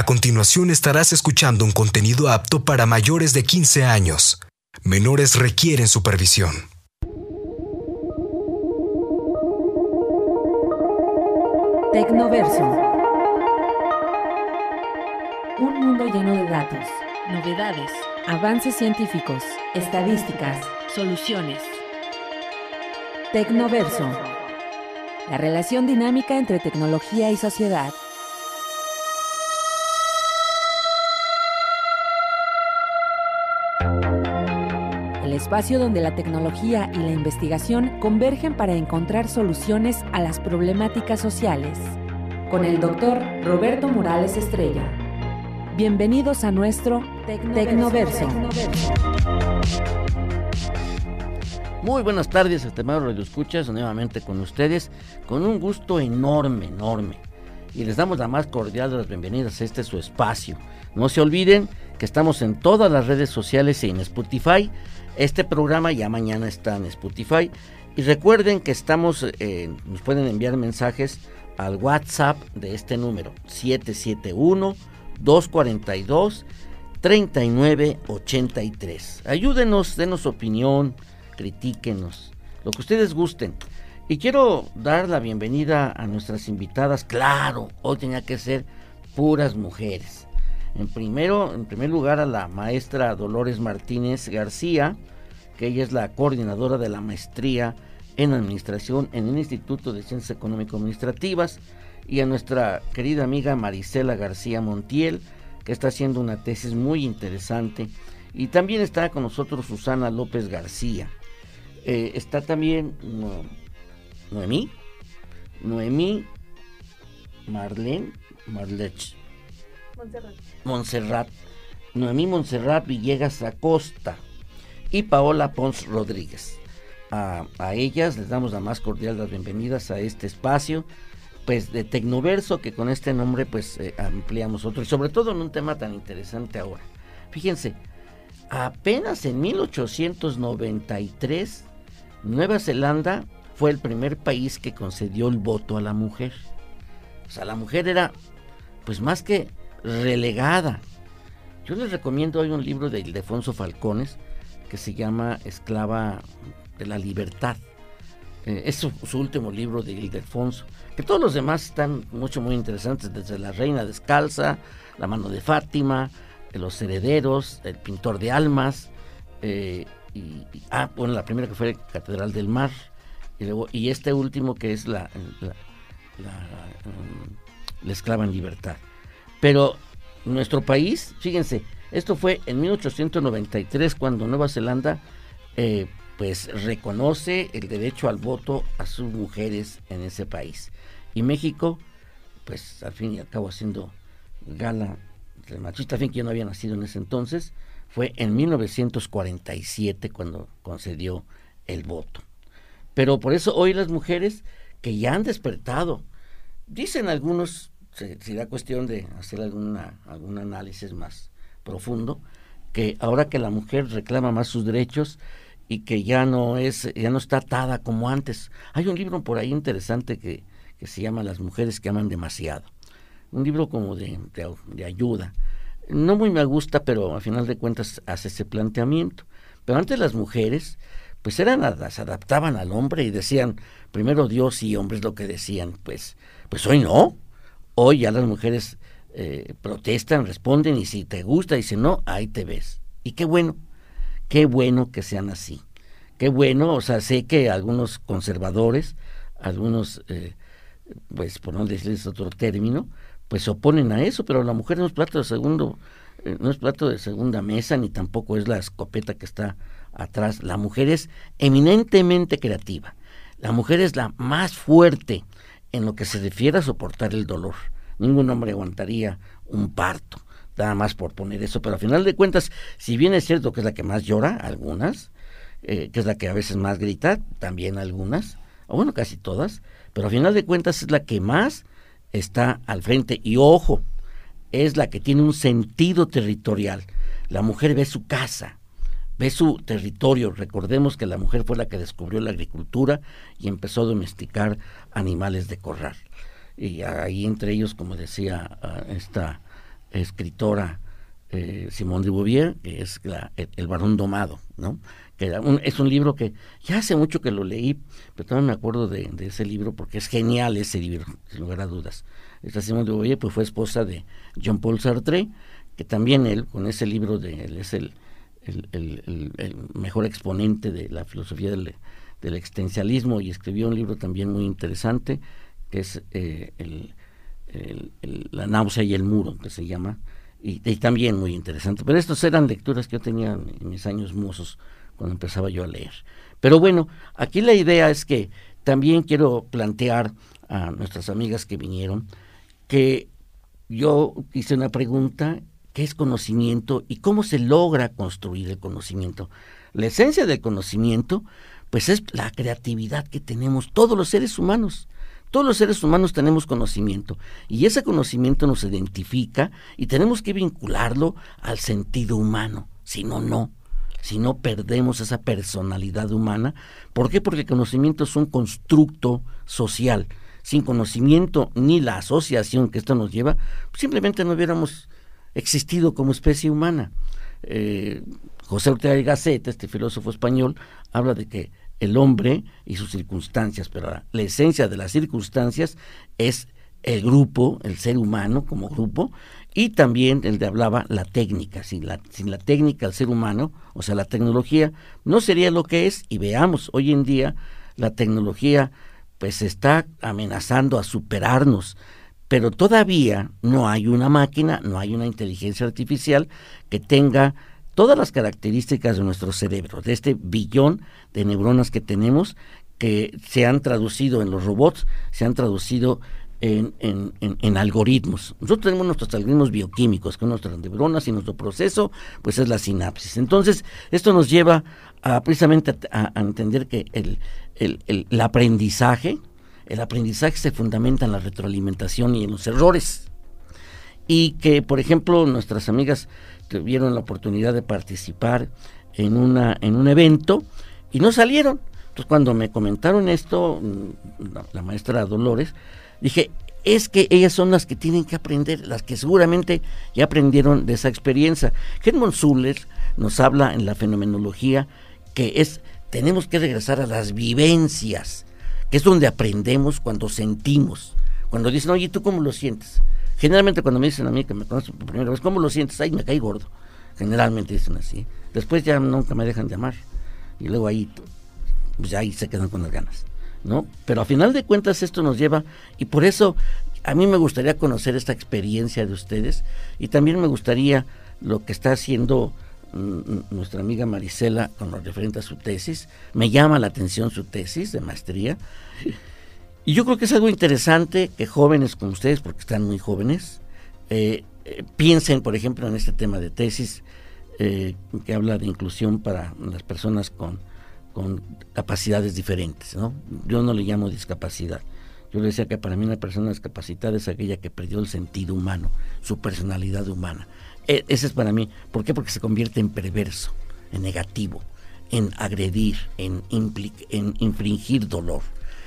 A continuación estarás escuchando un contenido apto para mayores de 15 años. Menores requieren supervisión. Tecnoverso. Un mundo lleno de datos, novedades, avances científicos, estadísticas, soluciones. Tecnoverso. La relación dinámica entre tecnología y sociedad. Espacio donde la tecnología y la investigación convergen para encontrar soluciones a las problemáticas sociales. Con el doctor Roberto Morales Estrella. Bienvenidos a nuestro Tecnoverso. Muy buenas tardes, estimados Radio Escuchas, nuevamente con ustedes, con un gusto enorme, enorme. Y les damos la más cordial de las bienvenidas a este su espacio. No se olviden que estamos en todas las redes sociales y en Spotify. Este programa ya mañana está en Spotify. Y recuerden que estamos, eh, nos pueden enviar mensajes al WhatsApp de este número, 771-242-3983. Ayúdenos, denos opinión, critíquenos, lo que ustedes gusten. Y quiero dar la bienvenida a nuestras invitadas. Claro, hoy tenía que ser puras mujeres. En, primero, en primer lugar a la maestra Dolores Martínez García, que ella es la coordinadora de la maestría en administración en el Instituto de Ciencias Económico-Administrativas, y a nuestra querida amiga Marisela García Montiel, que está haciendo una tesis muy interesante. Y también está con nosotros Susana López García. Eh, está también Noemí, Noemí Marlene, Marlech, Montserrat. Montserrat, Noemí Montserrat Villegas Acosta y Paola Pons Rodríguez. A, ellas les damos la más cordial las bienvenidas a este espacio pues de Tecnoverso que con este nombre pues eh, ampliamos otro y sobre todo en un tema tan interesante ahora. Fíjense, apenas en 1893 Nueva Zelanda fue el primer país que concedió el voto a la mujer. O sea, la mujer era, pues más que relegada. Yo les recomiendo hoy un libro de Ildefonso Falcones que se llama Esclava de la Libertad. Eh, es su, último libro de Ildefonso. Que todos los demás están mucho, muy interesantes, desde La Reina Descalza, La Mano de Fátima, Los Herederos, El Pintor de Almas, eh, y, ah, bueno, la primera que fue Catedral del Mar, y, luego, y este último que es la, la, um, esclava en libertad. Pero nuestro país, fíjense, esto fue en 1893 cuando Nueva Zelanda eh, pues reconoce el derecho al voto a sus mujeres en ese país. Y México, pues al fin y al cabo haciendo gala del machista, fin que yo no había nacido en ese entonces, fue en 1947 cuando concedió el voto. Pero por eso hoy las mujeres que ya han despertado, dicen algunos, será cuestión de hacer alguna, algún análisis más profundo, que ahora que la mujer reclama más sus derechos y que ya no es, ya no está atada como antes. Hay un libro por ahí interesante que, que se llama Las mujeres que aman demasiado. Un libro como de, de ayuda no muy me gusta, pero a final de cuentas hace ese planteamiento. Pero antes las mujeres, pues eran las adaptaban al hombre y decían, primero Dios y hombres lo que decían, pues, pues hoy no. Hoy ya las mujeres eh, protestan, responden y si te gusta, dicen no, ahí te ves. Y qué bueno, qué bueno que sean así. Qué bueno, o sea, sé que algunos conservadores, algunos, eh, pues por no decirles otro término, pues se oponen a eso, pero la mujer no es plato de segundo, eh, no es plato de segunda mesa, ni tampoco es la escopeta que está atrás. La mujer es eminentemente creativa. La mujer es la más fuerte en lo que se refiere a soportar el dolor. Ningún hombre aguantaría un parto, nada más por poner eso, pero al final de cuentas, si bien es cierto que es la que más llora, algunas, eh, que es la que a veces más grita, también algunas, o bueno, casi todas, pero al final de cuentas es la que más está al frente. Y ojo, es la que tiene un sentido territorial. La mujer ve su casa, ve su territorio. Recordemos que la mujer fue la que descubrió la agricultura y empezó a domesticar animales de corral. Y ahí entre ellos, como decía ah, esta escritora eh, de Beauvoir, que es el, el, varón domado, ¿no? Es un libro que ya hace mucho que lo leí, pero todavía me acuerdo de, ese libro porque es genial ese libro, sin lugar a dudas. Esta Simone de Beauvoir pues, fue esposa de Jean Paul Sartre, que también él, con ese libro, de él es el, el, mejor exponente de la filosofía del, del, existencialismo y escribió un libro también muy interesante, que es eh, La náusea y el muro, que se llama, y, también muy interesante. Pero estas eran lecturas que yo tenía en mis años mozos cuando empezaba yo a leer. Pero bueno, aquí la idea es que también quiero plantear a nuestras amigas que vinieron que yo hice una pregunta, ¿qué es conocimiento y cómo se logra construir el conocimiento? La esencia del conocimiento, pues es la creatividad que tenemos todos los seres humanos. Todos los seres humanos tenemos conocimiento y ese conocimiento nos identifica y tenemos que vincularlo al sentido humano, si no, no. Si no perdemos esa personalidad humana. ¿Por qué? Porque el conocimiento es un constructo social. Sin conocimiento ni la asociación que esto nos lleva, simplemente no hubiéramos existido como especie humana. Eh, José Ortega y Gasset, este filósofo español, habla de que el hombre y sus circunstancias, pero la, esencia de las circunstancias es el grupo, el ser humano como grupo, y también el de hablaba la técnica. Sin la, sin la técnica, el ser humano, o sea, la tecnología, no sería lo que es. Y veamos, hoy en día la tecnología pues está amenazando a superarnos, pero todavía no hay una máquina, no hay una inteligencia artificial que tenga todas las características de nuestro cerebro, de este billón de neuronas que tenemos, que se han traducido en los robots, se han traducido en, en, algoritmos. Nosotros tenemos nuestros algoritmos bioquímicos, con nuestras neuronas y nuestro proceso, pues es la sinapsis. Entonces, esto nos lleva a, precisamente a, entender que el, aprendizaje, el aprendizaje se fundamenta en la retroalimentación y en los errores. Y que, por ejemplo, nuestras amigas tuvieron la oportunidad de participar en, una, en un evento y no salieron. Entonces cuando me comentaron esto, mm, la, maestra Dolores, dije, es que ellas son las que tienen que aprender, las que seguramente ya aprendieron de esa experiencia. Edmund Zuller nos habla en la fenomenología que es, tenemos que regresar a las vivencias, que es donde aprendemos cuando sentimos. Cuando dicen, oye, ¿tú cómo lo sientes? Generalmente cuando me dicen a mí que me conocen por primera vez, ¿cómo lo sientes? Ay, me caí gordo. Generalmente dicen así. Después ya nunca me dejan de amar. Y luego ahí, pues ahí se quedan con las ganas. ¿no? Pero a final de cuentas esto nos lleva, y por eso a mí me gustaría conocer esta experiencia de ustedes, y también me gustaría lo que está haciendo nuestra amiga Marisela con lo referente a su tesis. Me llama la atención su tesis de maestría. Y yo creo que es algo interesante que jóvenes como ustedes, porque están muy jóvenes, eh, eh, piensen, por ejemplo, en este tema de tesis eh, que habla de inclusión para las personas con, con capacidades diferentes. ¿no? Yo no le llamo discapacidad. Yo le decía que para mí una persona discapacitada es aquella que perdió el sentido humano, su personalidad humana. E, ese es para mí. ¿Por qué? Porque se convierte en perverso, en negativo, en agredir, en, en infringir dolor.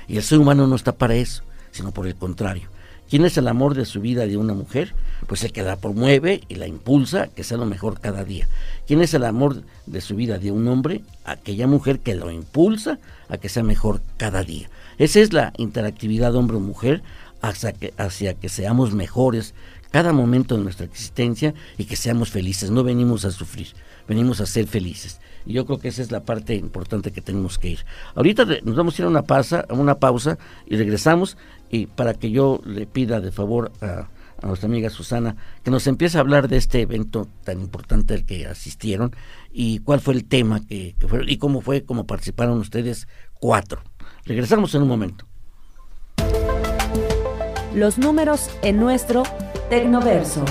Y el ser humano no está para eso, sino por el contrario. ¿Quién es el amor de su vida de una mujer? Pues el que la promueve y la impulsa que sea lo mejor cada día. ¿Quién es el amor de su vida de un hombre? Aquella mujer que lo impulsa a que sea mejor cada día. Esa es la interactividad hombre-mujer hacia que, hacia que seamos mejores cada momento de nuestra existencia y que seamos felices. No venimos a sufrir, venimos a ser felices. Y yo creo que esa es la parte importante que tenemos que ir. Ahorita nos vamos a ir a una pausa, a una pausa y regresamos y para que yo le pida de favor a, nuestra amiga Susana que nos empiece a hablar de este evento tan importante al que asistieron y cuál fue el tema que, que fue y cómo fue, cómo participaron ustedes cuatro. Regresamos en un momento. Los números en nuestro Tecnoverso.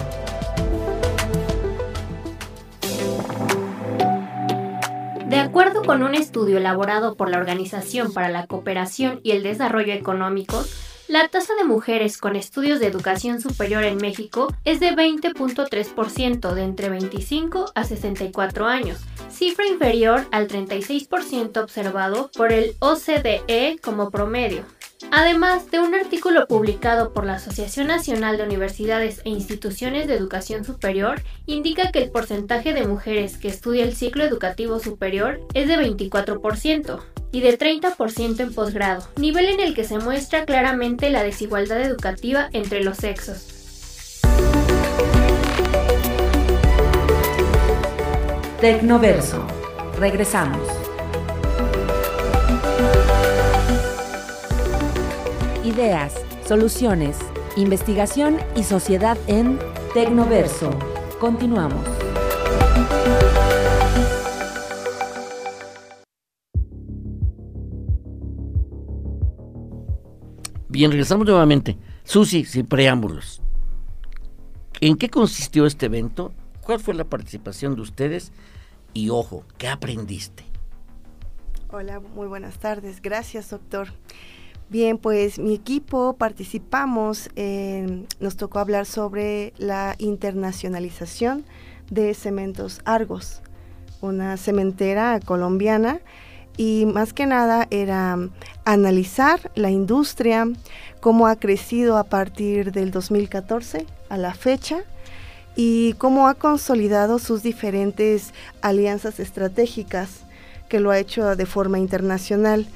De acuerdo con un estudio elaborado por la Organización para la Cooperación y el Desarrollo Económico, la tasa de mujeres con estudios de educación superior en México es de 20.3% de entre 25 a 64 años, cifra inferior al 36% observado por el OCDE como promedio. Además de un artículo publicado por la Asociación Nacional de Universidades e Instituciones de Educación Superior, indica que el porcentaje de mujeres que estudia el ciclo educativo superior es de 24% y de 30% en posgrado, nivel en el que se muestra claramente la desigualdad educativa entre los sexos. Tecnoverso. Regresamos. Ideas, soluciones, investigación y sociedad en Tecnoverso. Continuamos. Bien, regresamos nuevamente. Susi, sin preámbulos. ¿En qué consistió este evento? ¿Cuál fue la participación de ustedes? Y ojo, ¿qué aprendiste? Hola, muy buenas tardes. Gracias, doctor. Bien, pues mi equipo participamos, nos tocó hablar sobre la internacionalización de Cementos Argos, una cementera colombiana y más que nada era analizar la industria, cómo ha crecido a partir del 2014 a la fecha y cómo ha consolidado sus diferentes alianzas estratégicas que lo ha hecho de forma internacional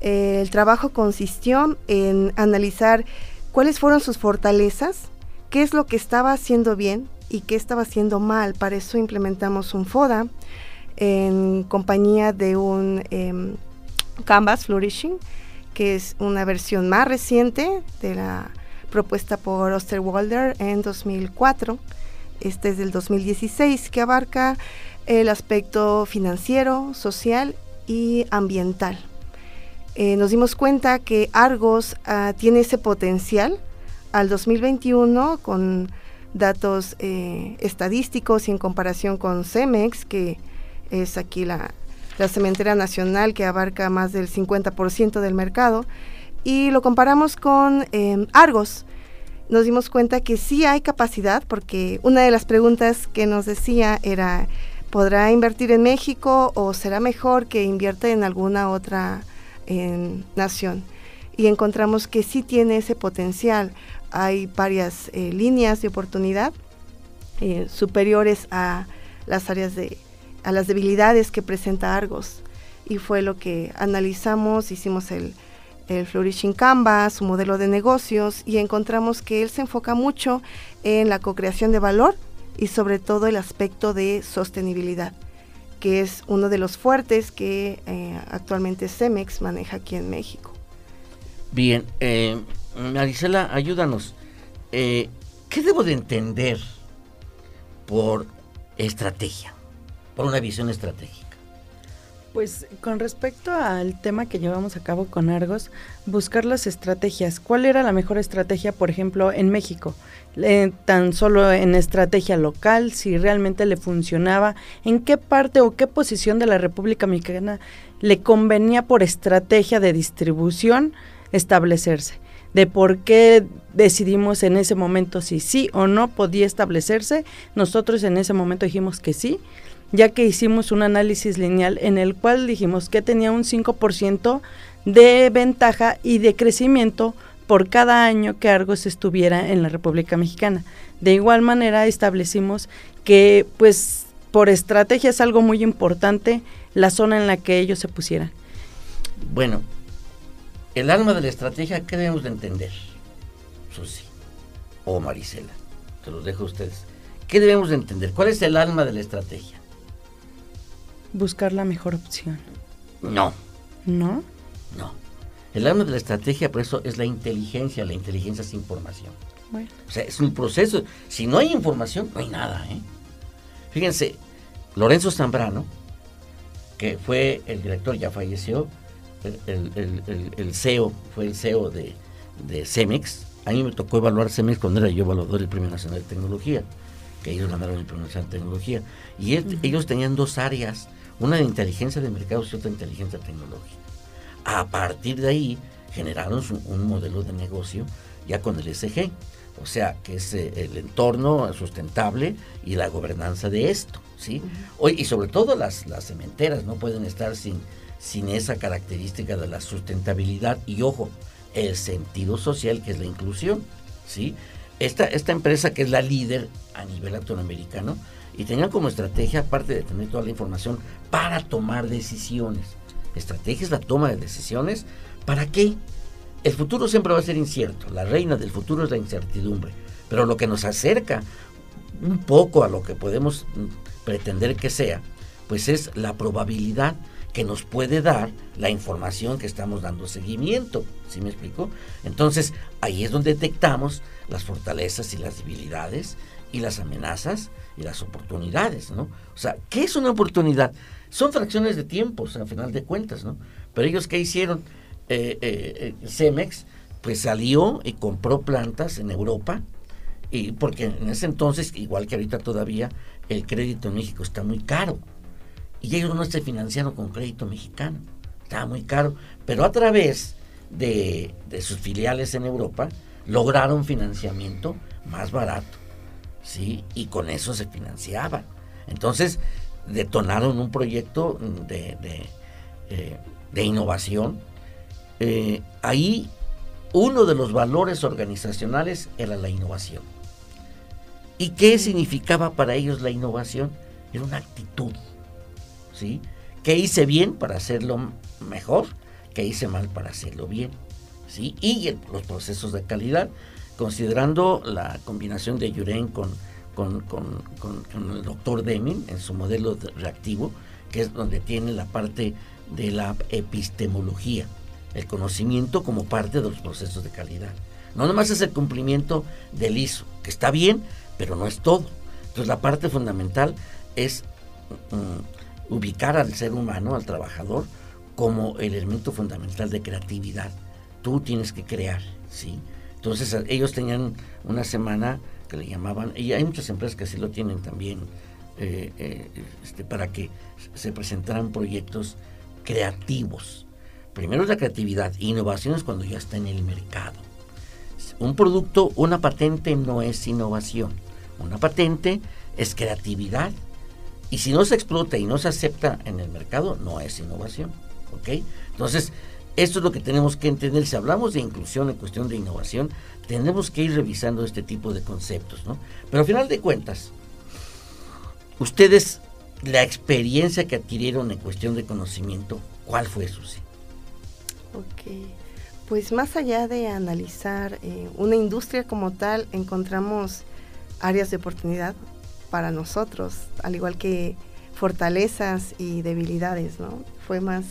el trabajo consistió en analizar cuáles fueron sus fortalezas, qué es lo que estaba haciendo bien y qué estaba haciendo mal. Para eso implementamos un FODA en compañía de un em, Canvas Flourishing, que es una versión más reciente de la propuesta por Osterwalder en 2004. Este es del 2016, que abarca el aspecto financiero, social y ambiental. Eh, nos dimos cuenta que Argos ah, tiene ese potencial al 2021 con datos eh, estadísticos y en comparación con Cemex, que es aquí la, cementera nacional que abarca más del 50% del mercado, y lo comparamos con em, Argos. Nos dimos cuenta que sí hay capacidad, porque una de las preguntas que nos decía era, ¿podrá invertir en México o será mejor que invierta en alguna otra en Nación y encontramos que sí tiene ese potencial. Hay varias eh, líneas de oportunidad eh, superiores a las áreas de, a las debilidades que presenta Argos. Y fue lo que analizamos, hicimos el, el Flourishing Canvas, su modelo de negocios, y encontramos que él se enfoca mucho en la co-creación de valor y sobre todo el aspecto de sostenibilidad que es uno de los fuertes que eh, actualmente Cemex maneja aquí en México. Bien, eh, Marisela, ayúdanos. Eh, ¿Qué debo de entender por estrategia, por una visión estratégica? Pues con respecto al tema que llevamos a cabo con Argos, buscar las estrategias. ¿Cuál era la mejor estrategia, por ejemplo, en México? Eh, tan solo en estrategia local, si realmente le funcionaba, en qué parte o qué posición de la República Mexicana le convenía por estrategia de distribución establecerse, de por qué decidimos en ese momento si sí o no podía establecerse, nosotros en ese momento dijimos que sí, ya que hicimos un análisis lineal en el cual dijimos que tenía un 5% de ventaja y de crecimiento por cada año que Argos estuviera en la República Mexicana. De igual manera establecimos que pues por estrategia es algo muy importante la zona en la que ellos se pusieran. Bueno, el alma de la estrategia, ¿qué debemos de entender? Susi o Marisela, se los dejo a ustedes. ¿Qué debemos de entender? ¿Cuál es el alma de la estrategia? Buscar la mejor opción. No. ¿No? No. El alma de la estrategia, por eso, es la inteligencia. La inteligencia es información. Bueno. O sea, es un proceso. Si no hay información, no hay nada. ¿eh? Fíjense, Lorenzo Zambrano, que fue el director, ya falleció, el, CEO, fue el CEO de, de, Cemex. A mí me tocó evaluar Cemex cuando era yo evaluador del Premio Nacional de Tecnología, que ellos ganaron el Premio Nacional de Tecnología. Y ellos tenían dos áreas, una de inteligencia de mercados y otra de inteligencia tecnológica. A partir de ahí generaron un modelo de negocio ya con el SG, o sea, que es eh, el entorno sustentable y la gobernanza de esto, ¿sí? Hoy, y sobre todo las, las cementeras no pueden estar sin, sin esa característica de la sustentabilidad y ojo, el sentido social, que es la inclusión. ¿sí? Esta, esta empresa que es la líder a nivel latinoamericano y tenía como estrategia, aparte de tener toda la información, para tomar decisiones. Estrategia es la toma de decisiones. ¿Para qué? El futuro siempre va a ser incierto. La reina del futuro es la incertidumbre. Pero lo que nos acerca un poco a lo que podemos pretender que sea, pues es la probabilidad que nos puede dar la información que estamos dando seguimiento. ¿Sí me explico? Entonces, ahí es donde detectamos las fortalezas y las debilidades y las amenazas y las oportunidades, ¿no? O sea, ¿qué es una oportunidad? Son fracciones de tiempo, o sea, al final de cuentas, ¿no? Pero ellos, ¿qué hicieron? Eh, eh, Cemex, pues salió y compró plantas en Europa, y porque en ese entonces, igual que ahorita todavía, el crédito en México está muy caro. Y ellos no se financiaron con crédito mexicano. Estaba muy caro. Pero a través de, sus filiales en Europa, lograron financiamiento más barato. ¿sí? Y con eso se financiaban. Entonces, detonaron un proyecto de, de, eh, innovación. Eh, ahí uno de los valores organizacionales era la innovación. ¿Y qué significaba para ellos la innovación? Era una actitud. ¿sí? ¿Qué hice bien para hacerlo mejor? ¿Qué hice mal para hacerlo bien? ¿sí? Y los procesos de calidad, considerando la combinación de Yuren con, con, el doctor Deming en su modelo reactivo, que es donde tiene la parte de la epistemología, el conocimiento como parte de los procesos de calidad. No nomás es el cumplimiento del ISO, que está bien, pero no es todo. Entonces la parte fundamental es mm, ubicar al ser humano, al trabajador, como el elemento fundamental de creatividad. Tú tienes que crear, ¿sí? Entonces ellos tenían una semana que le llamaban, y hay muchas empresas que así lo tienen también, eh, eh, este, para que se presentaran proyectos creativos. Primero es la creatividad, innovación es cuando ya está en el mercado. Un producto, una patente no es innovación. Una patente es creatividad y si no se explota y no se acepta en el mercado, no es innovación. ¿Ok? Entonces, esto es lo que tenemos que entender. Si hablamos de inclusión en cuestión de innovación, tenemos que ir revisando este tipo de conceptos, ¿no? Pero al final de cuentas, ustedes, la experiencia que adquirieron en cuestión de conocimiento, ¿cuál fue, Susi? Ok. Pues más allá de analizar eh, una industria como tal, encontramos áreas de oportunidad para nosotros, al igual que fortalezas y debilidades, ¿no? Fue más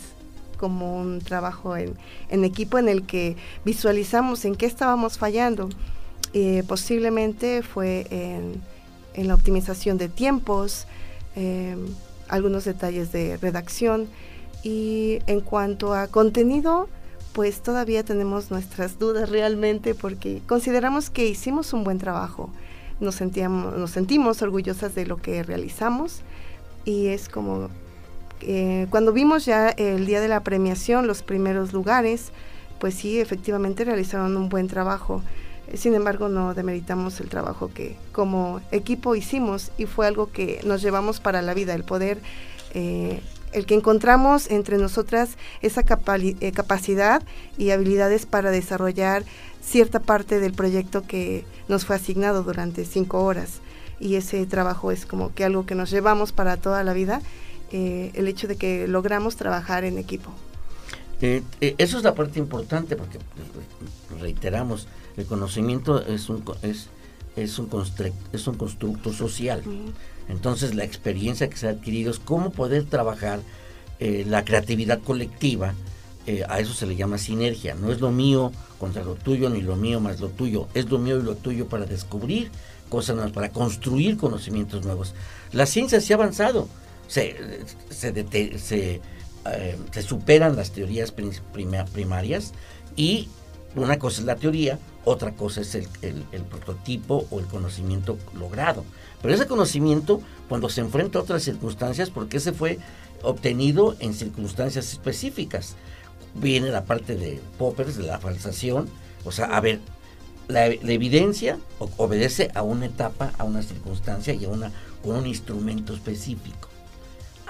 como un trabajo en, equipo en el que visualizamos en qué estábamos fallando. Eh, posiblemente fue en, la optimización de tiempos, em, algunos detalles de redacción y en cuanto a contenido, pues todavía tenemos nuestras dudas realmente porque consideramos que hicimos un buen trabajo nos, sentíamos, nos sentimos orgullosas de lo que realizamos y es como eh, cuando vimos ya el día de la premiación, los primeros lugares, pues sí, efectivamente realizaron un buen trabajo. Sin embargo, no demeritamos el trabajo que como equipo hicimos y fue algo que nos llevamos para la vida, el poder, eh, el que encontramos entre nosotras esa eh, capacidad y habilidades para desarrollar cierta parte del proyecto que nos fue asignado durante cinco horas. Y ese trabajo es como que algo que nos llevamos para toda la vida, eh, el hecho de que logramos trabajar en equipo. Eh, eh, eso es la parte importante porque pues, reiteramos, el conocimiento es un, es, es un, es un constructo social. Entonces la experiencia que se ha adquirido es cómo poder trabajar la creatividad colectiva eh, a eso se le llama sinergia. No es lo mío contra lo tuyo, ni lo mío más lo tuyo. Es lo mío y lo tuyo para descubrir cosas nuevas, para construir conocimientos nuevos. La ciencia se ha avanzado, se, se, eh, superan las teorías primarias y una cosa es la teoría, otra cosa es el, prototipo o el conocimiento logrado. Pero ese conocimiento, cuando se enfrenta a otras circunstancias, porque ese fue obtenido en circunstancias específicas viene la parte de Poppers, de la falsación. O sea, a ver, la, evidencia obedece a una etapa, a una circunstancia y a una, un instrumento específico.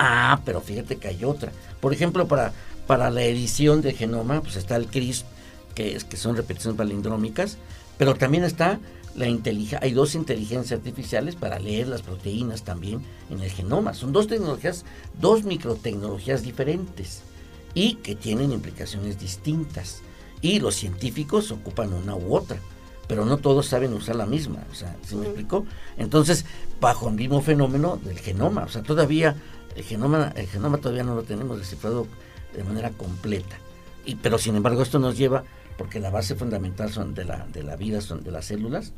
Ah, pero fíjate que hay otra. Por ejemplo, para, para la edición de genoma, pues está el CRISP que, es, que son repeticiones palindrómicas, pero también está la inteligencia, hay dos inteligencias artificiales para leer las proteínas también en el genoma. Son dos tecnologías, dos microtecnologías diferentes y que tienen implicaciones distintas. Y los científicos ocupan una u otra, pero no todos saben usar la misma. O sea, ¿se me explicó? Entonces, bajo el mismo fenómeno del genoma, o sea, todavía el genoma, el genoma todavía no lo tenemos descifrado de manera completa. Y, pero sin embargo, esto nos lleva porque la base fundamental son de, la, de la vida son de las células,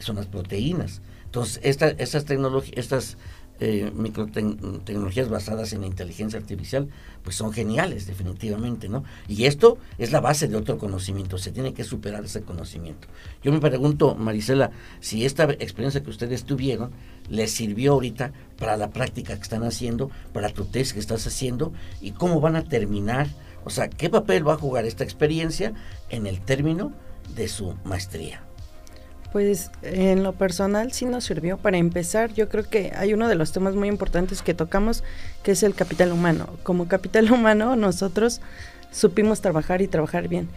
son las proteínas. Entonces, esta, estas estas eh, microtecnologías basadas en inteligencia artificial, pues son geniales, definitivamente, ¿no? Y esto es la base de otro conocimiento, se tiene que superar ese conocimiento. Yo me pregunto, Marisela, si esta experiencia que ustedes tuvieron les sirvió ahorita para la práctica que están haciendo, para tu test que estás haciendo, y cómo van a terminar o sea, ¿qué papel va a jugar esta experiencia en el término de su maestría? Pues en lo personal sí nos sirvió. Para empezar, yo creo que hay uno de los temas muy importantes que tocamos, que es el capital humano. Como capital humano, nosotros supimos trabajar y trabajar bien.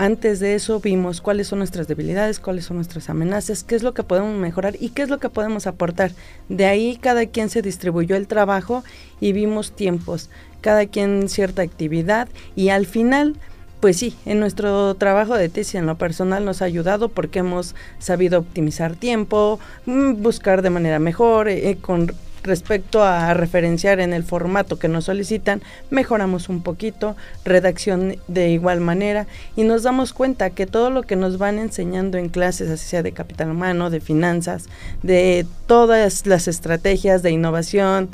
Antes de eso vimos cuáles son nuestras debilidades, cuáles son nuestras amenazas, qué es lo que podemos mejorar y qué es lo que podemos aportar. De ahí cada quien se distribuyó el trabajo y vimos tiempos, cada quien cierta actividad y al final pues sí, en nuestro trabajo de tesis en lo personal nos ha ayudado porque hemos sabido optimizar tiempo, mm, buscar de manera mejor, eh, con respecto a referenciar en el formato que nos solicitan, mejoramos un poquito, redacción de igual manera y nos damos cuenta que todo lo que nos van enseñando en clases, así sea de capital humano, de finanzas, de todas las estrategias de innovación,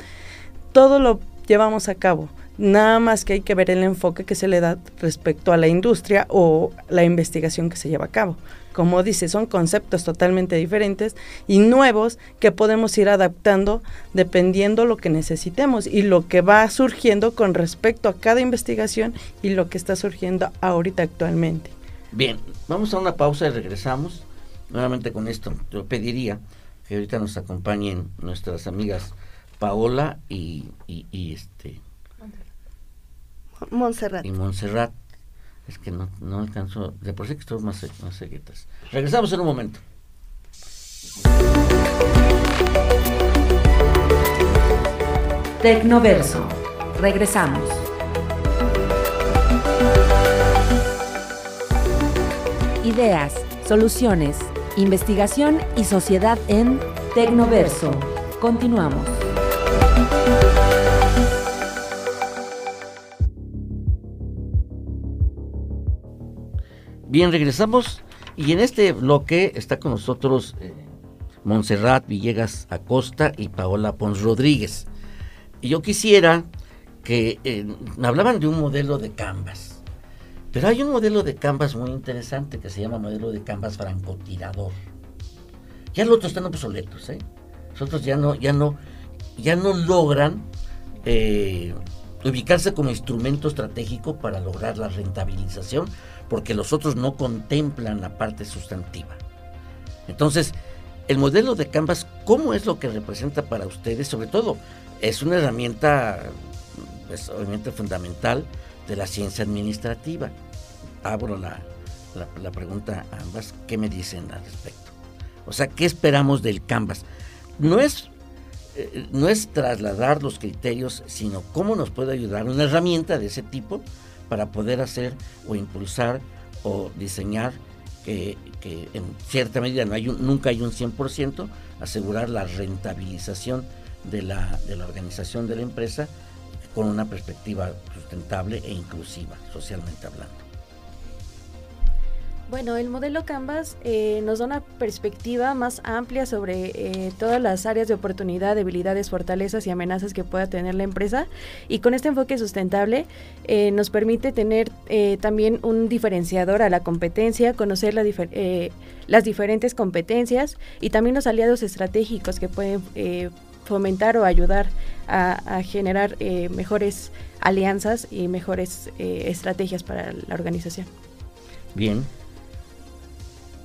todo lo llevamos a cabo. Nada más que hay que ver el enfoque que se le da respecto a la industria o la investigación que se lleva a cabo como dice, son conceptos totalmente diferentes y nuevos que podemos ir adaptando dependiendo lo que necesitemos y lo que va surgiendo con respecto a cada investigación y lo que está surgiendo ahorita actualmente. Bien, vamos a una pausa y regresamos. Nuevamente con esto, yo pediría que ahorita nos acompañen nuestras amigas Paola y, y, este Montserrat. Y Montserrat es que no, no alcanzo. De por sí que estoy más, más seguitas. Regresamos en un momento. Tecnoverso. Regresamos. Ideas, soluciones, investigación y sociedad en Tecnoverso. Continuamos. Bien, regresamos y en este bloque está con nosotros eh, Montserrat Villegas Acosta y Paola Pons Rodríguez. Y yo quisiera que eh, hablaban de un modelo de Canvas. Pero hay un modelo de Canvas muy interesante que se llama modelo de Canvas francotirador. Ya los otros están obsoletos, ¿eh? Los ya no, ya no, ya no logran eh, ubicarse como instrumento estratégico para lograr la rentabilización porque los otros no contemplan la parte sustantiva. Entonces, el modelo de Canvas, ¿cómo es lo que representa para ustedes? Sobre todo, es una herramienta, pues, fundamental de la ciencia administrativa. Abro la, la, pregunta a ambas, ¿qué me dicen al respecto? O sea, ¿qué esperamos del Canvas? No es, eh, no es trasladar los criterios, sino cómo nos puede ayudar una herramienta de ese tipo para poder hacer o impulsar o diseñar que, en cierta medida no hay nunca hay un 100%, asegurar la rentabilización de la, de la organización de la empresa con una perspectiva sustentable e inclusiva, socialmente hablando. Bueno, el modelo Canvas eh, nos da una perspectiva más amplia sobre eh, todas las áreas de oportunidad, debilidades, fortalezas y amenazas que pueda tener la empresa. Y con este enfoque sustentable eh, nos permite tener también un diferenciador a la competencia, conocer las diferentes competencias y también los aliados estratégicos que pueden fomentar o ayudar a, a generar mejores alianzas y mejores estrategias para la organización. Bien,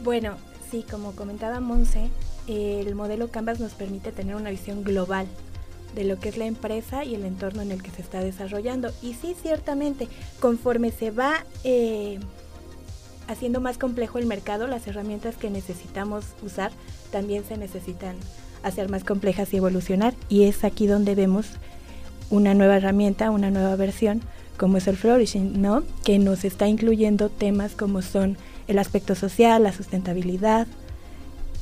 bueno, sí, como comentaba Monse, el modelo Canvas nos permite tener una visión global de lo que es la empresa y el entorno en el que se está desarrollando. Y sí, ciertamente, conforme se va eh, haciendo más complejo el mercado, las herramientas que necesitamos usar también se necesitan hacer más complejas y evolucionar. Y es aquí donde vemos una nueva herramienta, una nueva versión, como es el flourishing, ¿no? Que nos está incluyendo temas como son el aspecto social, la sustentabilidad,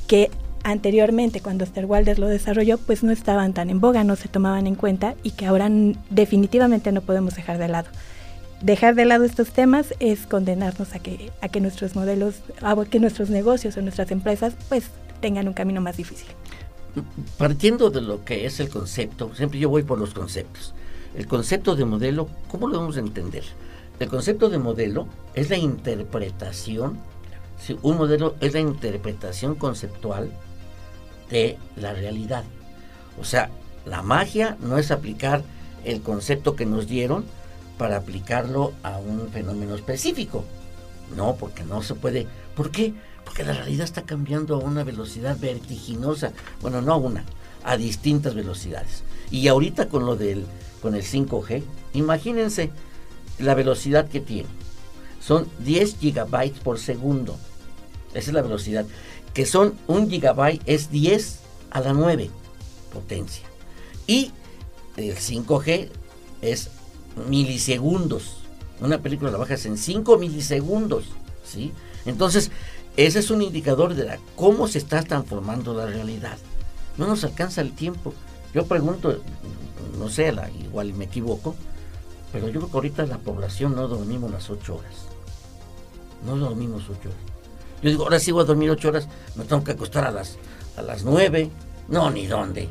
que anteriormente cuando Walder lo desarrolló pues no estaban tan en boga, no se tomaban en cuenta y que ahora definitivamente no podemos dejar de lado. Dejar de lado estos temas es condenarnos a que, a que nuestros modelos, a que nuestros negocios o nuestras empresas pues tengan un camino más difícil. Partiendo de lo que es el concepto, siempre yo voy por los conceptos. El concepto de modelo, ¿cómo lo vamos a entender? El concepto de modelo es la interpretación, un modelo es la interpretación conceptual de la realidad. O sea, la magia no es aplicar el concepto que nos dieron para aplicarlo a un fenómeno específico. No, porque no se puede. ¿Por qué? Porque la realidad está cambiando a una velocidad vertiginosa. Bueno, no a una, a distintas velocidades. Y ahorita con lo del con el 5G, imagínense la velocidad que tiene. Son 10 gigabytes por segundo. Esa es la velocidad que son un gigabyte es 10 a la 9 potencia. Y el 5G es milisegundos. Una película la bajas en 5 milisegundos, ¿sí? Entonces, ese es un indicador de cómo se está transformando la realidad. No nos alcanza el tiempo. Yo pregunto, no sé, la, igual me equivoco, pero yo creo que ahorita la población no dormimos las 8 horas. No dormimos 8 horas. Yo digo, ahora sí voy a dormir ocho horas, me tengo que acostar a las, a las nueve. No, ni dónde.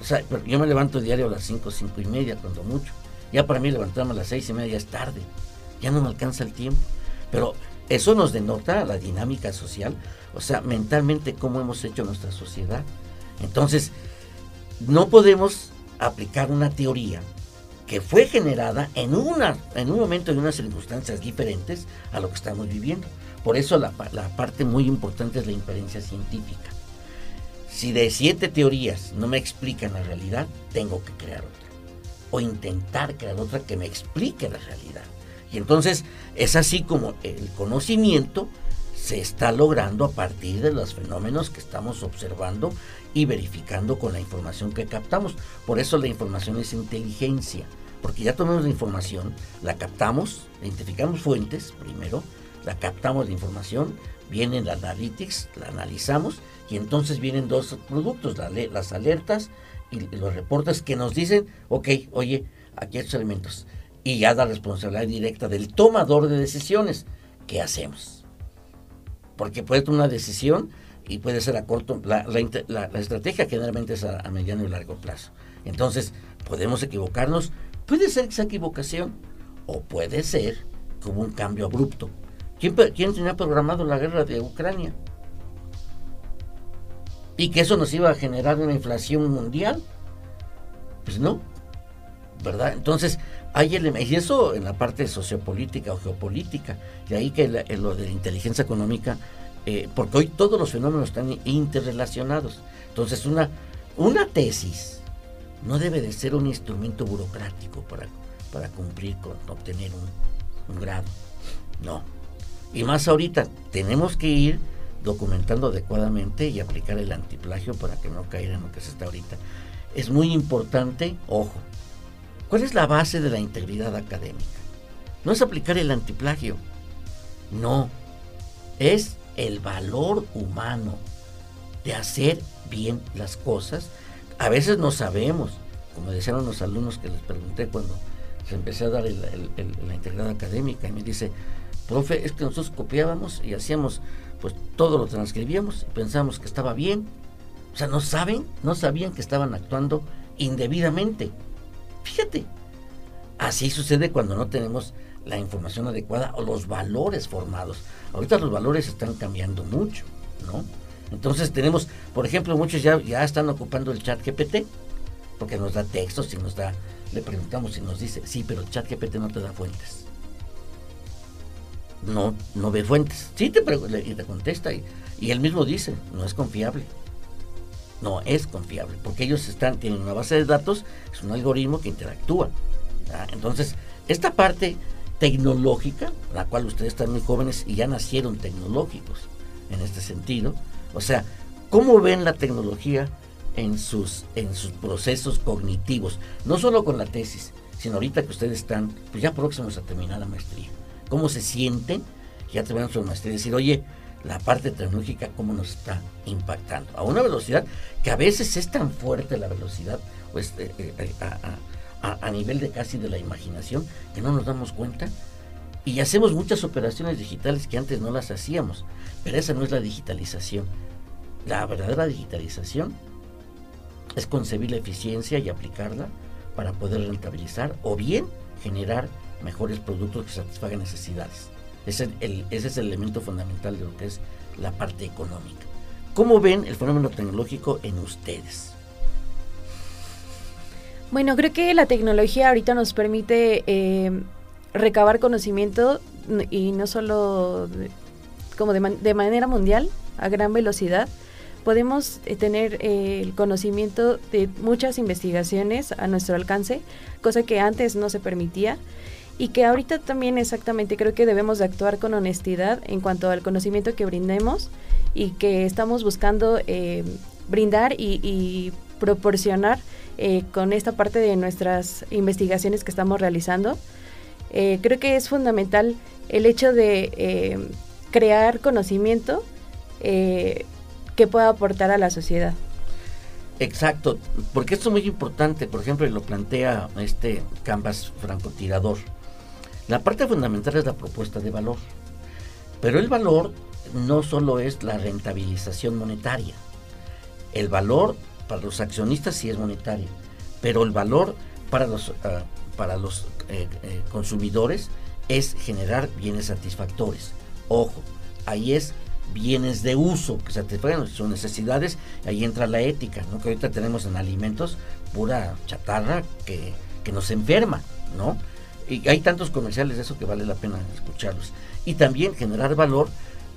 O sea, yo me levanto diario a las cinco, cinco y media, cuando mucho. Ya para mí levantarme a las seis y media ya es tarde. Ya no me alcanza el tiempo. Pero eso nos denota la dinámica social, o sea, mentalmente cómo hemos hecho nuestra sociedad. Entonces, no podemos aplicar una teoría que fue generada en, una, en un momento y unas circunstancias diferentes a lo que estamos viviendo. Por eso la, parte muy importante es la inferencia científica. Si de siete teorías no me explican la realidad, tengo que crear otra. O intentar crear otra que me explique la realidad. Y entonces es así como el conocimiento se está logrando a partir de los fenómenos que estamos observando y verificando con la información que captamos. Por eso la información es inteligencia, porque ya tomamos la información, la captamos, identificamos fuentes primero, la captamos la información, viene la analytics, la analizamos y entonces vienen dos productos, las alertas y los reportes que nos dicen, ok, oye, aquí estos elementos. Y ya la responsabilidad directa del tomador de decisiones. ¿Qué hacemos? Porque puede tomar una decisión y puede ser a corto, la, estrategia generalmente es a, a, mediano y largo plazo. Entonces, podemos equivocarnos, puede ser esa equivocación o puede ser como un cambio abrupto. ¿Quién, tenía programado la guerra de Ucrania? ¿Y que eso nos iba a generar una inflación mundial? Pues no, ¿verdad? Entonces, hay elementos, y eso en la parte sociopolítica o geopolítica, de ahí que lo de la inteligencia económica, eh, porque hoy todos los fenómenos están interrelacionados. Entonces, una, una tesis no debe de ser un instrumento burocrático para, para cumplir con obtener un, un grado. No, y más ahorita, tenemos que ir documentando adecuadamente y aplicar el antiplagio para que no caiga en lo que se está ahorita. Es muy importante, ojo, ¿cuál es la base de la integridad académica? No es aplicar el antiplagio, no, es el valor humano de hacer bien las cosas. A veces no sabemos, como decían los alumnos que les pregunté cuando se empecé a dar la integridad académica, y me dice, profe, es que nosotros copiábamos y hacíamos, pues todo lo transcribíamos y pensábamos que estaba bien. O sea, no saben, no sabían que estaban actuando indebidamente. Fíjate, así sucede cuando no tenemos la información adecuada o los valores formados. Ahorita los valores están cambiando mucho, ¿no? Entonces tenemos, por ejemplo, muchos ya, ya están ocupando el chat GPT, porque nos da textos y nos da, le preguntamos y nos dice, sí, pero el chat GPT no te da fuentes no, no ve fuentes. Sí te y te contesta y, y, él mismo dice, no es confiable. No es confiable, porque ellos están, tienen una base de datos, es un algoritmo que interactúa. Entonces, esta parte tecnológica, la cual ustedes están muy jóvenes y ya nacieron tecnológicos en este sentido. O sea, ¿cómo ven la tecnología en sus, en sus procesos cognitivos? No solo con la tesis, sino ahorita que ustedes están pues ya próximos a terminar la maestría. ¿Cómo se sienten? Ya terminaron su maestría y decir, oye, la parte tecnológica, ¿cómo nos está impactando? A una velocidad que a veces es tan fuerte la velocidad, pues eh, eh, a, a, nivel de casi de la imaginación, que no nos damos cuenta. Y hacemos muchas operaciones digitales que antes no las hacíamos. Pero esa no es la digitalización. La verdadera digitalización es concebir la eficiencia y aplicarla para poder rentabilizar o bien generar mejores productos que satisfagan necesidades. Ese, ese es el elemento fundamental de lo que es la parte económica. ¿Cómo ven el fenómeno tecnológico en ustedes? Bueno, creo que la tecnología ahorita nos permite eh, recabar conocimiento y no solo como de, de, manera mundial, a gran velocidad. Podemos eh, tener eh, el conocimiento de muchas investigaciones a nuestro alcance, cosa que antes no se permitía y que ahorita también exactamente creo que debemos de actuar con honestidad en cuanto al conocimiento que brindemos y que estamos buscando eh, brindar y, y proporcionar eh, con esta parte de nuestras investigaciones que estamos realizando. Eh, creo que es fundamental el hecho de eh, crear conocimiento que pueda aportar a la sociedad. Exacto, porque esto es muy importante, por ejemplo, lo plantea este Canvas francotirador. La parte fundamental es la propuesta de valor, pero el valor no solo es la rentabilización monetaria, el valor para los accionistas sí es monetario, pero el valor para los, ah, para los eh, eh, consumidores es generar bienes satisfactores. Ojo, ahí es bienes de uso que satisfagan sus necesidades, ahí entra la ética, ¿no? que ahorita tenemos en alimentos pura chatarra que, que nos enferma, ¿no? Y hay tantos comerciales de eso que vale la pena escucharlos. Y también generar valor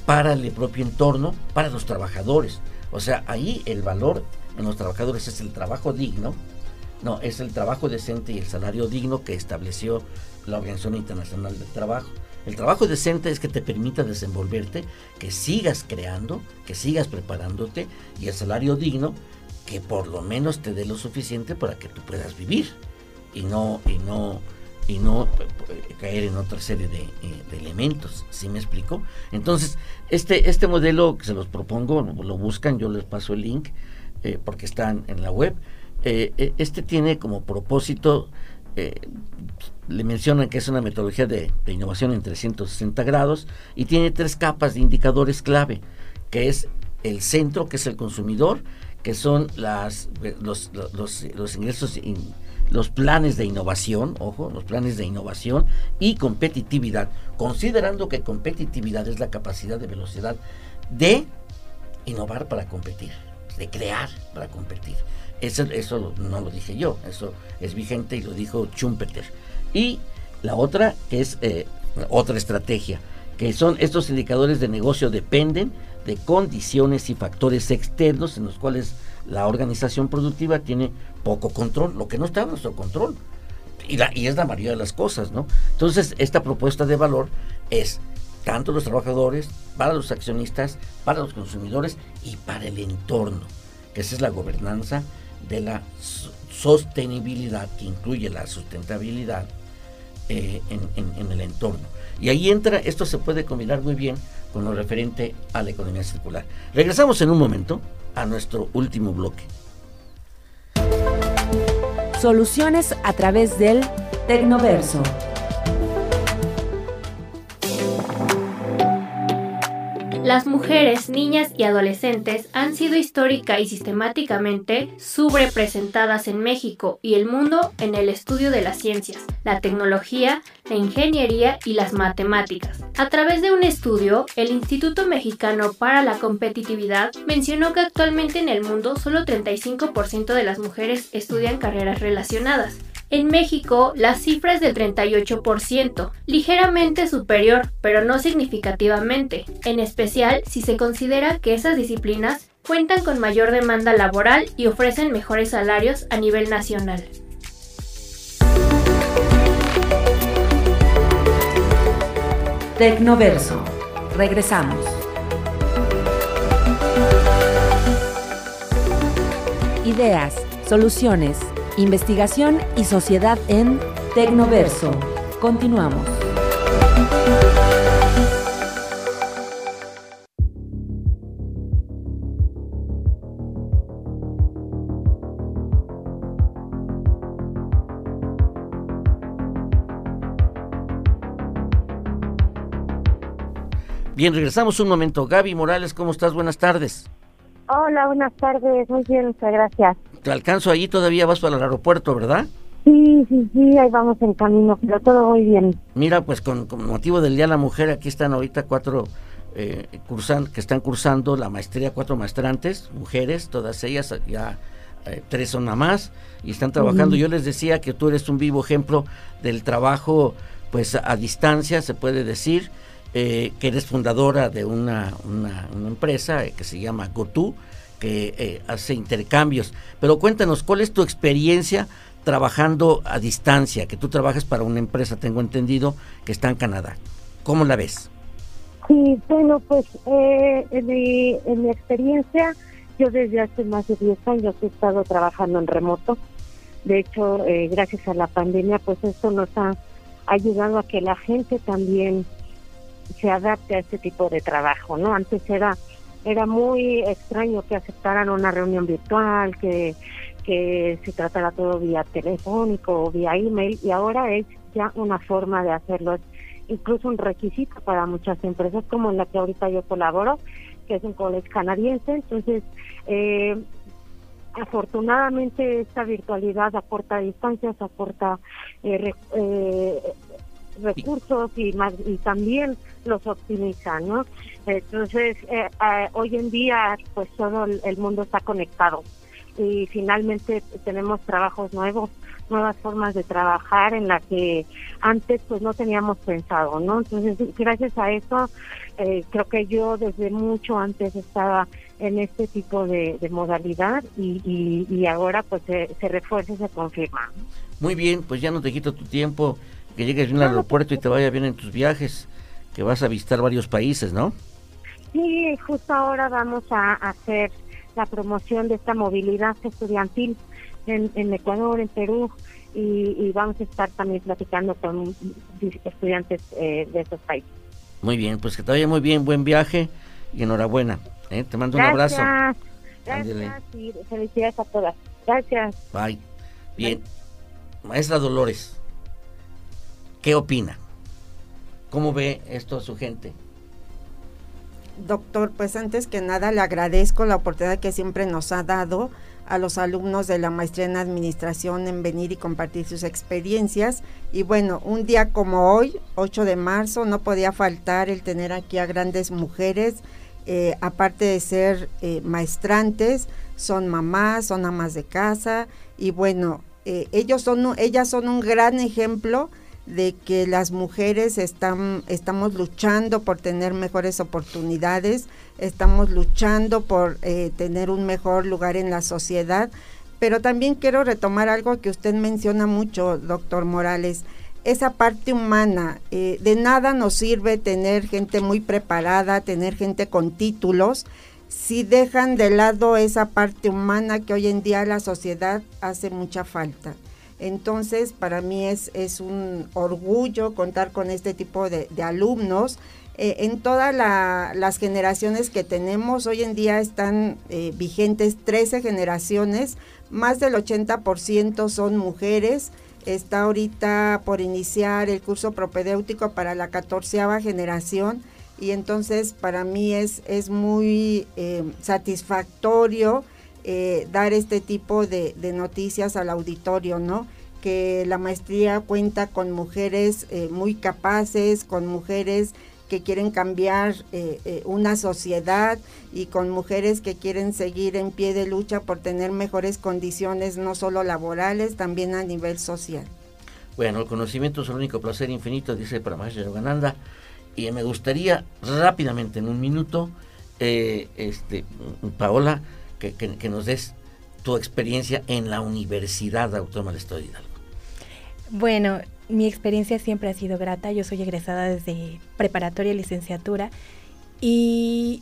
para el propio entorno, para los trabajadores. O sea, ahí el valor en los trabajadores es el trabajo digno, no, es el trabajo decente y el salario digno que estableció la Organización Internacional del Trabajo. El trabajo decente es que te permita desenvolverte, que sigas creando, que sigas preparándote y el salario digno que por lo menos te dé lo suficiente para que tú puedas vivir y no y no y no eh, caer en otra serie de, eh, elementos, ¿sí me explico? Entonces, este, este modelo que se los propongo, lo buscan, yo les paso el link, eh, porque están en la web. Eh, eh, este tiene como propósito, le mencionan que es una metodología de, innovación en 360 grados y tiene tres capas de indicadores clave, que es el centro, que es el consumidor, que son las, los, los, ingresos, los planes de innovación, ojo, los planes de innovación y competitividad, considerando que competitividad es la capacidad de velocidad de innovar para competir de crear para competir. Eso, eso no lo dije yo, eso es vigente y lo dijo Schumpeter. Y la otra es eh, otra estrategia, que son estos indicadores de negocio dependen de condiciones y factores externos en los cuales la organización productiva tiene poco control, lo que no está en nuestro control. Y, la, y es la mayoría de las cosas, ¿no? Entonces, esta propuesta de valor es tanto los trabajadores, para los accionistas, para los consumidores y para el entorno, que esa es la gobernanza de la sostenibilidad, que incluye la sustentabilidad eh, en, el entorno. Y ahí entra, esto se puede combinar muy bien con lo referente a la economía circular. Regresamos en un momento a nuestro último bloque. Soluciones a través del Tecnoverso. Las mujeres, niñas y adolescentes han sido histórica y sistemáticamente subrepresentadas en México y el mundo en el estudio de las ciencias, la tecnología, la ingeniería y las matemáticas. A través de un estudio, el Instituto Mexicano para la Competitividad mencionó que actualmente en el mundo solo 35% de las mujeres estudian carreras relacionadas, en México, la cifra es del 38%, ligeramente superior, pero no significativamente, en especial si se considera que esas disciplinas cuentan con mayor demanda laboral y ofrecen mejores salarios a nivel nacional. Tecnoverso. Regresamos. Ideas, soluciones, investigación y sociedad en Tecnoverso. Continuamos. Bien, regresamos un momento. Gaby Morales, ¿cómo estás? Buenas tardes. Hola, buenas tardes. Muy bien, muchas gracias. Te alcanzo allí, todavía vas para el aeropuerto, ¿verdad? Sí, sí, sí, ahí vamos en camino, pero todo muy bien. Mira, pues con, motivo del Día de la Mujer, aquí están ahorita cuatro eh, cursan, que están cursando la maestría, cuatro maestrantes, mujeres, todas ellas, ya eh, tres son nada más, y están trabajando. Yo les decía que tú eres un vivo ejemplo del trabajo, pues a distancia, se puede decir, eh, que eres fundadora de una, una, empresa eh, que se llama GoTo, que eh, hace intercambios. Pero cuéntanos, ¿cuál es tu experiencia trabajando a distancia? Que tú trabajas para una empresa, tengo entendido, que está en Canadá. ¿Cómo la ves? Sí, bueno, pues mi, en mi experiencia, yo desde hace más de 10 años he estado trabajando en remoto. De hecho, gracias a la pandemia, pues esto nos ha ayudado a que la gente también se adapte a este tipo de trabajo, ¿no? Antes era era muy extraño que aceptaran una reunión virtual, que, que se tratara todo vía telefónico o vía email y ahora es ya una forma de hacerlo, es incluso un requisito para muchas empresas como en la que ahorita yo colaboro, que es un colegio canadiense, entonces eh, afortunadamente esta virtualidad aporta distancias, aporta eh, eh, recursos y más y también los optimizan, ¿no? Entonces, eh, eh, hoy en día, pues todo el mundo está conectado y finalmente tenemos trabajos nuevos, nuevas formas de trabajar en la que antes pues no teníamos pensado, ¿no? Entonces, gracias a eso, eh, creo que yo desde mucho antes estaba en este tipo de, modalidad y, y, ahora pues se, se refuerza y se confirma. Muy bien, pues ya no te quito tu tiempo que llegues bien al aeropuerto y te vaya bien en tus viajes, que vas a visitar varios países, ¿no? Sí, justo ahora vamos a hacer la promoción de esta movilidad estudiantil en, Ecuador, en Perú, y, vamos a estar también platicando con estudiantes eh, de esos países. Muy bien, pues que te vaya muy bien, buen viaje y enhorabuena. ¿eh? Te mando un abrazo. Gracias y felicidades a todas. Gracias. Bye. Bien. Maestra Dolores. ¿Qué opina? ¿Cómo ve esto su gente? Doctor, pues antes que nada le agradezco la oportunidad que siempre nos ha dado a los alumnos de la maestría en administración en venir y compartir sus experiencias. Y bueno, un día como hoy, 8 de marzo, no podía faltar el tener aquí a grandes mujeres, eh, aparte de ser eh, maestrantes, son mamás, son amas de casa y bueno, eh, ellos son, ellas son un gran ejemplo de que las mujeres están, estamos luchando por tener mejores oportunidades, estamos luchando por eh, tener un mejor lugar en la sociedad, pero también quiero retomar algo que usted menciona mucho, doctor Morales, esa parte humana. Eh, de nada nos sirve tener gente muy preparada, tener gente con títulos, si dejan de lado esa parte humana que hoy en día la sociedad hace mucha falta. Entonces, para mí es, es un orgullo contar con este tipo de, alumnos. Eh, en todas las generaciones que tenemos, hoy en día están eh, vigentes 13 generaciones, más del 80% son mujeres. Está ahorita por iniciar el curso propedéutico para la catorceava generación y entonces para mí es, es muy eh, satisfactorio eh, dar este tipo de, noticias al auditorio, ¿no? Que la maestría cuenta con mujeres eh, muy capaces, con mujeres que quieren cambiar eh, una sociedad y con mujeres que quieren seguir en pie de lucha por tener mejores condiciones, no solo laborales, también a nivel social. Bueno, el conocimiento es el único placer infinito, dice Maestra Yogananda, y me gustaría rápidamente, en un minuto, este, Paola, que, nos des tu experiencia en la Universidad Autónoma de Estado de Hidalgo. Bueno, mi experiencia siempre ha sido grata. Yo soy egresada desde preparatoria y licenciatura y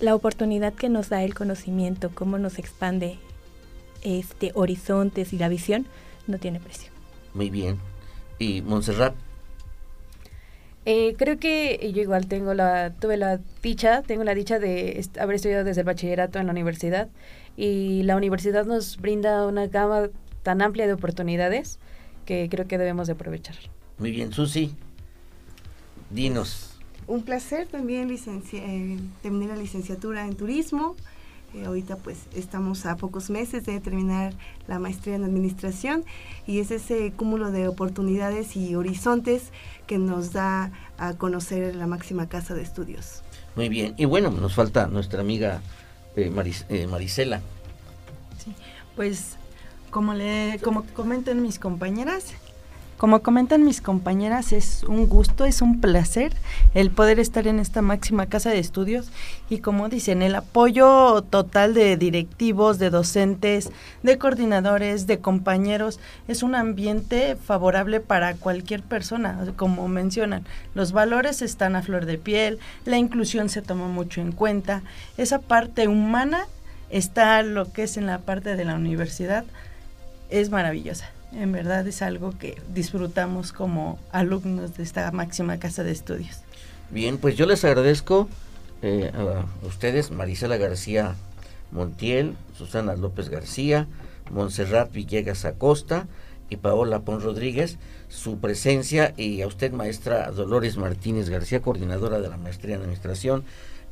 la oportunidad que nos da el conocimiento, cómo nos expande este horizontes y la visión, no tiene precio. Muy bien. ¿Y Montserrat? Eh, creo que yo igual tengo la, tuve la dicha, tengo la dicha de haber estudiado desde el bachillerato en la universidad y la universidad nos brinda una gama tan amplia de oportunidades que creo que debemos de aprovechar. Muy bien, Susi, dinos. Un placer también eh, terminar la licenciatura en turismo. Eh, ahorita pues estamos a pocos meses de terminar la maestría en administración y es ese cúmulo de oportunidades y horizontes que nos da a conocer la máxima casa de estudios. Muy bien, y bueno, nos falta nuestra amiga eh, Marisela. Sí, pues como, le, como comentan mis compañeras, como comentan mis compañeras, es un gusto, es un placer el poder estar en esta máxima casa de estudios y como dicen, el apoyo total de directivos, de docentes, de coordinadores, de compañeros, es un ambiente favorable para cualquier persona, como mencionan. Los valores están a flor de piel, la inclusión se toma mucho en cuenta, esa parte humana está lo que es en la parte de la universidad, es maravillosa. En verdad es algo que disfrutamos como alumnos de esta máxima casa de estudios. Bien, pues yo les agradezco eh, a ustedes, Marisela García Montiel, Susana López García, Montserrat Villegas Acosta y Paola Pon Rodríguez, su presencia y a usted, maestra Dolores Martínez García, coordinadora de la maestría en administración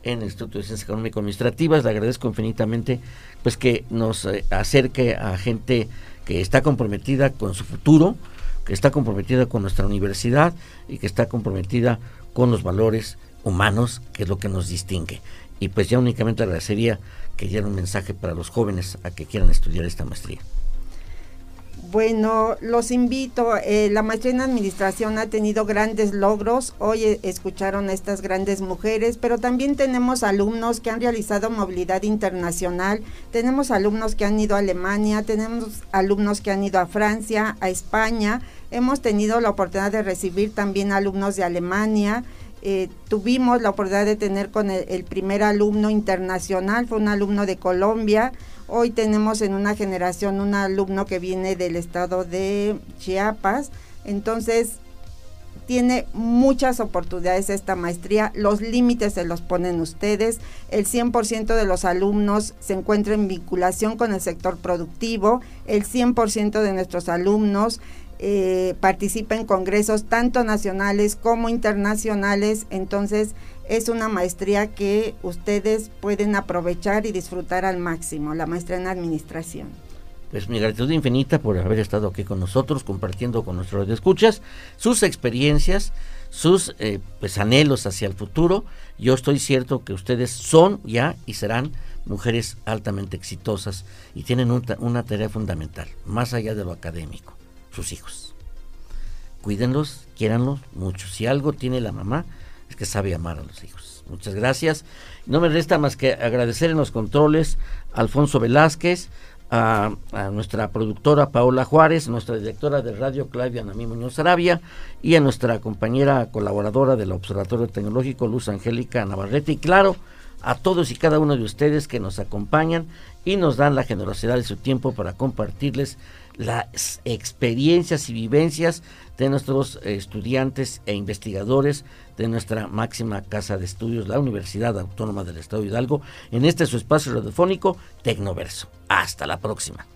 en el Instituto de Ciencias Económico Administrativas. Le agradezco infinitamente pues que nos eh, acerque a gente que está comprometida con su futuro, que está comprometida con nuestra universidad y que está comprometida con los valores humanos, que es lo que nos distingue. Y pues ya únicamente agradecería que diera un mensaje para los jóvenes a que quieran estudiar esta maestría. Bueno, los invito. Eh, la maestría en administración ha tenido grandes logros. Hoy eh, escucharon a estas grandes mujeres, pero también tenemos alumnos que han realizado movilidad internacional. Tenemos alumnos que han ido a Alemania, tenemos alumnos que han ido a Francia, a España. Hemos tenido la oportunidad de recibir también alumnos de Alemania. Eh, tuvimos la oportunidad de tener con el primer alumno internacional, fue un alumno de Colombia. Hoy tenemos en una generación un alumno que viene del estado de Chiapas, entonces tiene muchas oportunidades esta maestría, los límites se los ponen ustedes, el 100% de los alumnos se encuentra en vinculación con el sector productivo, el 100% de nuestros alumnos eh, participa en congresos tanto nacionales como internacionales, entonces es una maestría que ustedes pueden aprovechar y disfrutar al máximo, la maestría en administración. Pues mi gratitud infinita por haber estado aquí con nosotros, compartiendo con nuestros escuchas sus experiencias, sus eh, pues, anhelos hacia el futuro. Yo estoy cierto que ustedes son ya y serán mujeres altamente exitosas y tienen una tarea fundamental, más allá de lo académico, sus hijos. Cuídenlos, quiéranlos mucho. Si algo tiene la mamá, que sabe amar a los hijos. Muchas gracias. No me resta más que agradecer en los controles a Alfonso Velázquez, a, nuestra productora Paola Juárez, nuestra directora de radio Claudia Namí Muñoz Arabia y a nuestra compañera colaboradora del Observatorio Tecnológico Luz Angélica Navarrete y claro, a todos y cada uno de ustedes que nos acompañan y nos dan la generosidad de su tiempo para compartirles las experiencias y vivencias de nuestros estudiantes e investigadores de nuestra máxima casa de estudios, la Universidad Autónoma del Estado de Hidalgo, en este su espacio radiofónico Tecnoverso. Hasta la próxima.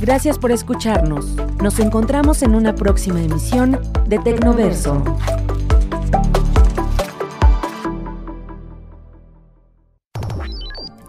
Gracias por escucharnos. Nos encontramos en una próxima emisión de Tecnoverso.